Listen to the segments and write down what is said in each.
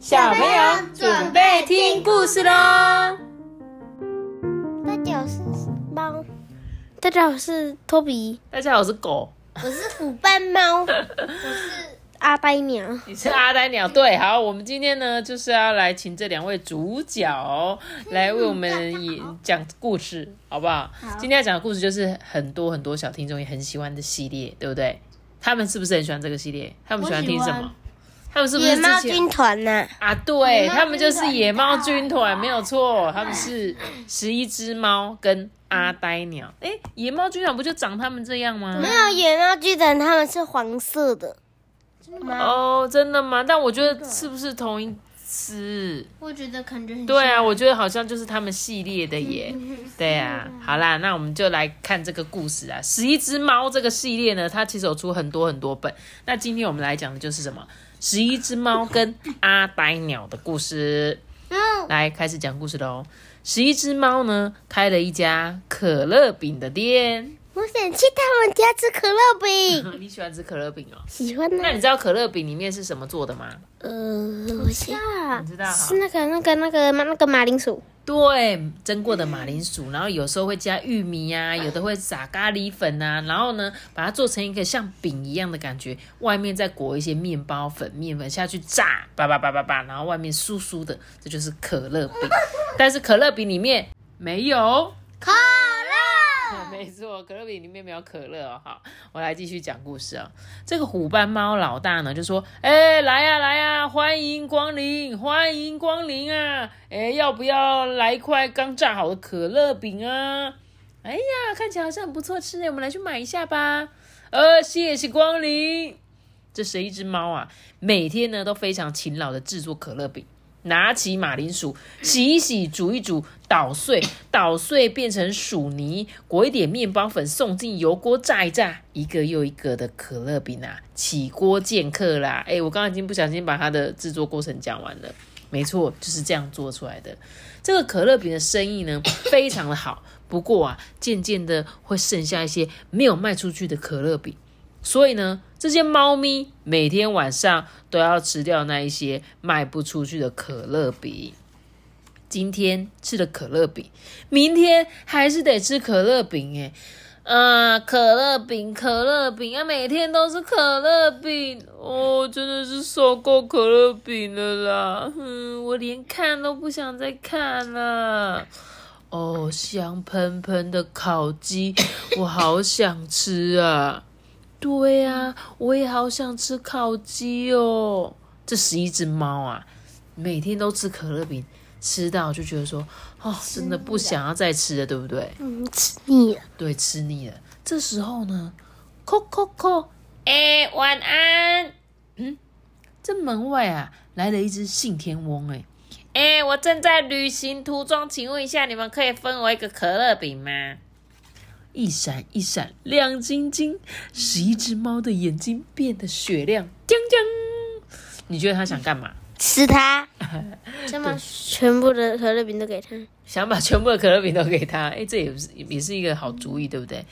小朋友准备听故事喽！大家好，我是猫。大家好，我是托比。大家好，我是狗。我是虎斑猫。我是阿呆鸟。你是阿呆鸟？对，好，我们今天呢就是要来请这两位主角来为我们演讲故事，好不好？今天要讲的故事就是很多很多小听众也很喜欢的系列，对不对？他们是不是很喜欢这个系列？他们喜欢听什么？他们是不是野猫军团呢？啊，对他们就是野猫军团，没有错。他们是十一只猫跟阿呆鸟。哎，野猫军团不就长他们这样吗？没有野猫军团，他们是黄色的。哦，真的吗？但我觉得是不是同一只？我觉得感觉很对啊，我觉得好像就是他们系列的耶。对啊，好啦，那我们就来看这个故事啊。十一只猫这个系列呢，它其实有出很多很多本。那今天我们来讲的就是什么？十一只猫跟阿呆鸟的故事，来开始讲故事喽。十一只猫呢，开了一家可乐饼的店。去他们家吃可乐饼。你喜欢吃可乐饼哦？喜欢。那你知道可乐饼里面是什么做的吗？呃，我知道，你知道是那个那个那个那个马铃薯。对，蒸过的马铃薯，然后有时候会加玉米呀，有的会撒咖喱粉啊，然后呢，把它做成一个像饼一样的感觉，外面再裹一些面包粉、面粉下去炸，叭叭叭叭叭，然后外面酥酥的，这就是可乐饼。但是可乐饼里面没有可。没错，可乐饼里面没有可乐哦。好，我来继续讲故事啊。这个虎斑猫老大呢，就说：“哎，来呀来呀，欢迎光临，欢迎光临啊！哎，要不要来一块刚炸好的可乐饼啊？哎呀，看起来好像很不错吃呢，我们来去买一下吧。呃，谢谢光临。这是一只猫啊，每天呢都非常勤劳的制作可乐饼。”拿起马铃薯，洗一洗，煮一煮，捣碎，捣碎变成薯泥，裹一点面包粉，送进油锅炸一炸，一个又一个的可乐饼啊，起锅见客啦！哎，我刚刚已经不小心把它的制作过程讲完了，没错，就是这样做出来的。这个可乐饼的生意呢，非常的好，不过啊，渐渐的会剩下一些没有卖出去的可乐饼。所以呢，这些猫咪每天晚上都要吃掉那一些卖不出去的可乐饼。今天吃了可乐饼，明天还是得吃可乐饼诶啊，可乐饼，可乐饼啊，每天都是可乐饼哦，真的是受够可乐饼了啦！嗯，我连看都不想再看了。哦，香喷喷的烤鸡，我好想吃啊！对呀，我也好想吃烤鸡哦。这十一只猫啊，每天都吃可乐饼，吃到就觉得说，哦，真的不想要再吃了，对不对？嗯，吃腻了。对，吃腻了。这时候呢，叩叩叩，哎，晚安。嗯，这门外啊，来了一只信天翁，哎，哎，我正在旅行途中，请问一下，你们可以分我一个可乐饼吗？一闪一闪亮晶晶，十一只猫的眼睛变得雪亮。将将，你觉得它想干嘛？吃它？想把全部的可乐饼都给它？想把全部的可乐饼都给它？哎，这也是也是一个好主意，对不对？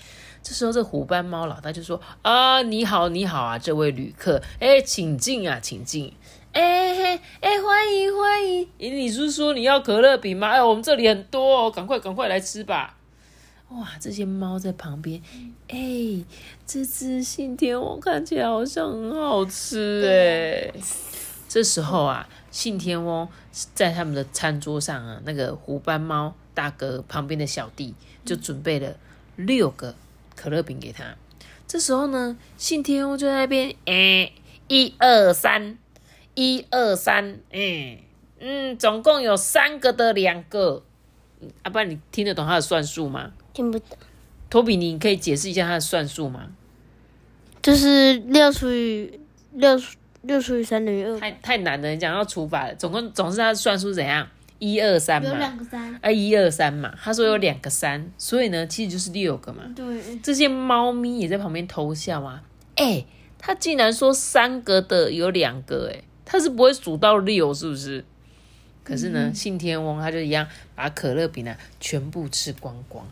这时候，这虎斑猫老大就说：“啊，你好，你好啊，这位旅客，哎，请进啊，请进。哎嘿，哎，欢迎欢迎。你是说你要可乐饼吗？哎，我们这里很多哦，赶快赶快来吃吧。”哇，这些猫在旁边，哎，这只信天翁看起来好像很好吃哎。这时候啊，信天翁在他们的餐桌上啊，那个虎斑猫大哥旁边的小弟就准备了六个可乐饼给他。这时候呢，信天翁就在那边，哎，一二三，一二三，嗯，嗯，总共有三个的两个。阿爸，你听得懂他的算术吗？听不懂。托比，你可以解释一下它的算术吗？就是六除以六六除以三等于二。太太难了，你讲要除法，总共总是他的算术怎样？一二三嘛。有两个三。哎，一二三嘛，他说有两个三，所以呢，其实就是六个嘛。对。这些猫咪也在旁边偷笑啊！哎，他竟然说三个的有两个，哎，他是不会数到六，是不是？可是呢，信天翁他就一样把可乐饼呢全部吃光光，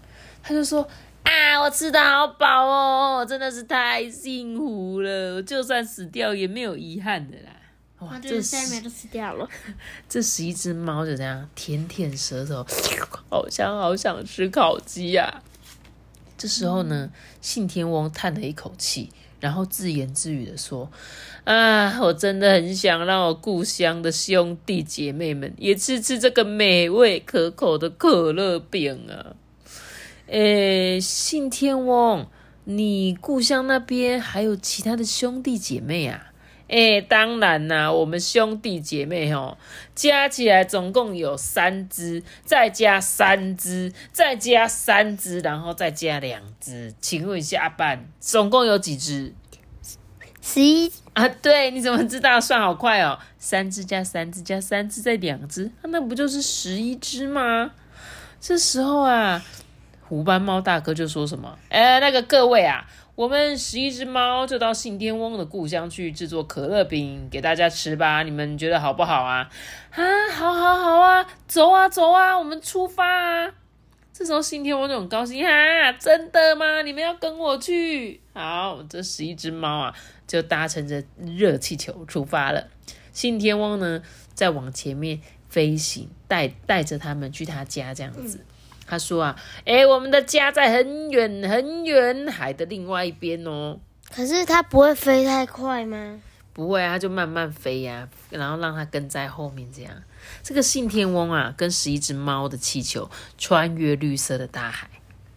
他就说啊，我吃的好饱哦，真的是太幸福了，就算死掉也没有遗憾的啦。哇，这得下一秒十就死掉了。这十一只猫就这样舔舔舌头，好香好想吃烤鸡呀、这时候呢，信天翁叹了一口气，然后自言自语的说：“啊，我真的很想让我故乡的兄弟姐妹们也吃吃这个美味可口的可乐饼啊！”诶，信天翁，你故乡那边还有其他的兄弟姐妹啊？哎，当然啦，我们兄弟姐妹哦，加起来总共有三只，再加三只，再加三只，然后再加两只。请问一下，阿半，总共有几只十一，啊？对，你怎么知道？算好快哦，三只加三只加三只再两只，啊那不就是十一只吗？这时候啊，虎斑猫大哥就说什么？哎，那个各位啊，我们十一只猫就到信天翁的故乡去制作可乐饼给大家吃吧，你们觉得好不好啊？啊，好好好啊，走啊走啊，我们出发啊！这时候信天翁就很高兴哈、真的吗？你们要跟我去？好，这十一只猫啊，就搭乘着热气球出发了。信天翁呢，再往前面飞行，带带着他们去他家这样子。他说啊，诶，我们的家在很远很远海的另外一边哦。可是它不会飞太快吗？不会啊，它就慢慢飞呀、然后让它跟在后面这样。这个信天翁啊，跟十一只猫的气球穿越绿色的大海，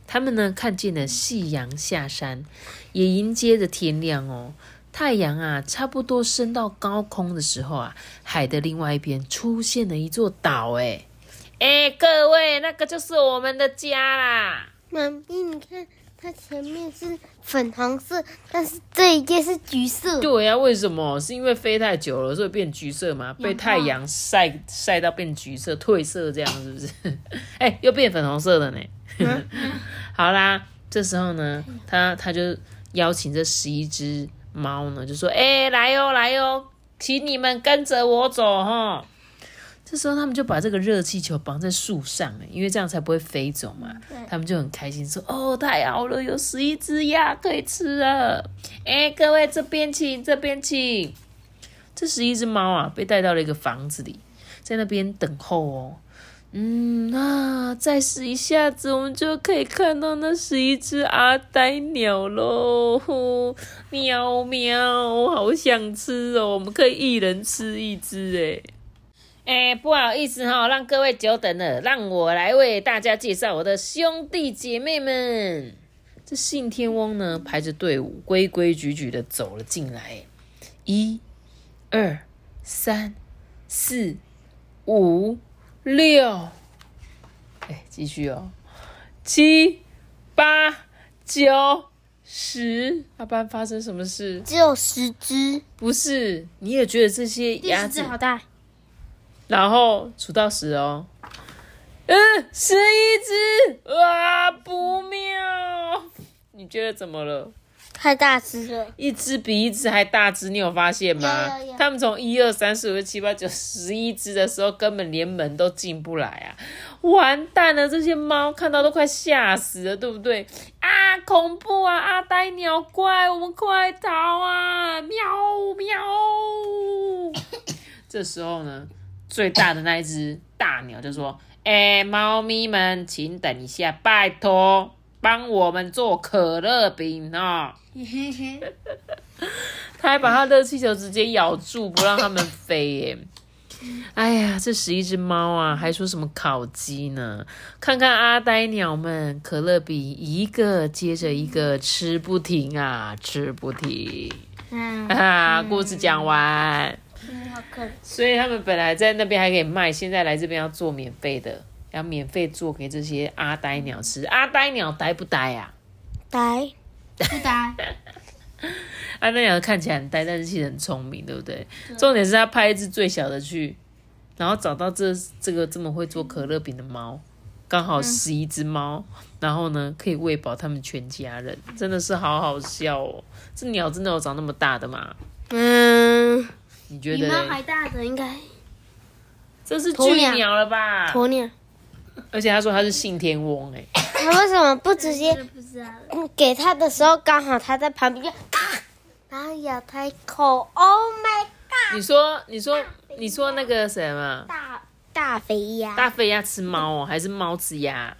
他们呢看见了夕阳下山，也迎接着天亮哦。太阳啊，差不多升到高空的时候啊，海的另外一边出现了一座岛，哎哎，各位，那个就是我们的家啦。妈咪，你看它前面是粉红色，但是这一页是橘色。对呀、为什么？是因为飞太久了，所以变橘色嘛？被太阳晒晒到变橘色、褪色，这样是不是？哎、又变粉红色了呢。好啦，这时候呢，他他就邀请这十一只猫呢，就说：“哎、来哟、来哟、请你们跟着我走哈。”这时候他们就把这个热气球绑在树上，哎因为这样才不会飞走嘛。他们就很开心说：“哦，太好了，有十一只鸭可以吃了！哎，各位这边请，这边请。”这十一只猫啊，被带到了一个房子里，在那边等候哦。嗯啊，再试一下子，我们就可以看到那十一只阿呆鸟喽！呼喵喵，好想吃哦！我们可以一人吃一只哎。哎，不好意思哈、让各位久等了，让我来为大家介绍我的兄弟姐妹们。这信天翁呢，排着队伍，规规矩矩的走了进来。一、二、三、四、五、六，哎，继续哦，七、八、九、十。阿班发生什么事？只有十只，不是，你也觉得这些第鸭子好大。然后数到十哦，嗯，十一只，哇，不妙！你觉得怎么了？太大只了，一只比一只还大只，你有发现吗？有有有他们从一二三四五六七八九十一只的时候，根本连门都进不来啊！完蛋了，这些猫看到都快吓死了，对不对？啊，恐怖啊！阿呆鸟怪，我们快逃啊！喵喵！这时候呢，最大的那一只大鸟就说：“哎，猫咪们，请等一下，拜托，帮我们做可乐饼哦。”他还把他的气球直接咬住，不让他们飞耶。哎呀，这十一只猫啊，还说什么烤鸡呢？看看阿呆鸟们，可乐饼一个接着一个吃不停啊，吃不停。嗯，啊，故事讲完。所以他们本来在那边还可以卖，现在来这边要做免费的，要免费做给这些阿呆鸟吃。阿呆鸟呆不呆啊？呆，不呆，阿呆鸟看起来很呆，但是其实很聪明，对不对？重点是他派一只最小的去，然后找到这这个这么会做可乐饼的猫，刚好十一只猫，然后呢可以喂饱他们全家人，真的是好好笑哦！这鸟真的有长那么大的吗？嗯，你觉得？比猫还大的应该这是巨鸵鸟鸟了吧？鸵鸟。而且他说他是信天翁、哎。他为什么不直接嗯给他的时候刚好他在旁边咔，然后咬他一口？Oh my god！你说你说你说那个什么大大肥鸭，大肥鸭吃猫哦，还是猫吃鸭？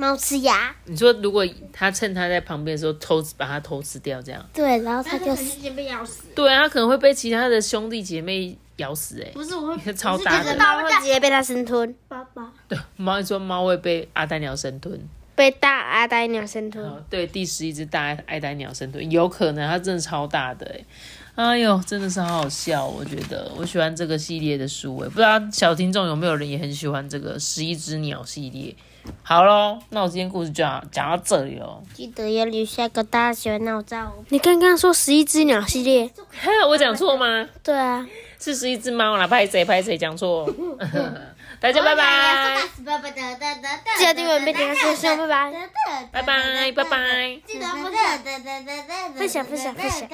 猫吃鸭，你说如果它趁它在旁边的时候偷把它偷吃掉，这样。对，然后它就肯定先被咬死。对啊，他可能会被其他的兄弟姐妹咬死哎、不是，我会 超大的。猫会直接被它生吞，爸爸。对，猫说猫会被阿呆鸟生吞。被大阿呆鸟生吞。哦，对，第十一只大爱呆鸟生吞，有可能它真的超大的哎、哎呦，真的是好好笑，我觉得。我喜欢这个系列的书哎，不知道小听众有没有人也很喜欢这个十一只鸟系列？好喽，那我今天故事就要讲到这里喽。记得要留下个大喜欢闹照。你刚刚说十一只鸟系列？我讲错吗？对啊，是十一只猫啦，拍谁拍谁讲错。大家拜拜，记得订阅并点开小铃铛，拜拜。拜拜，拜拜。记得分分享分享分享。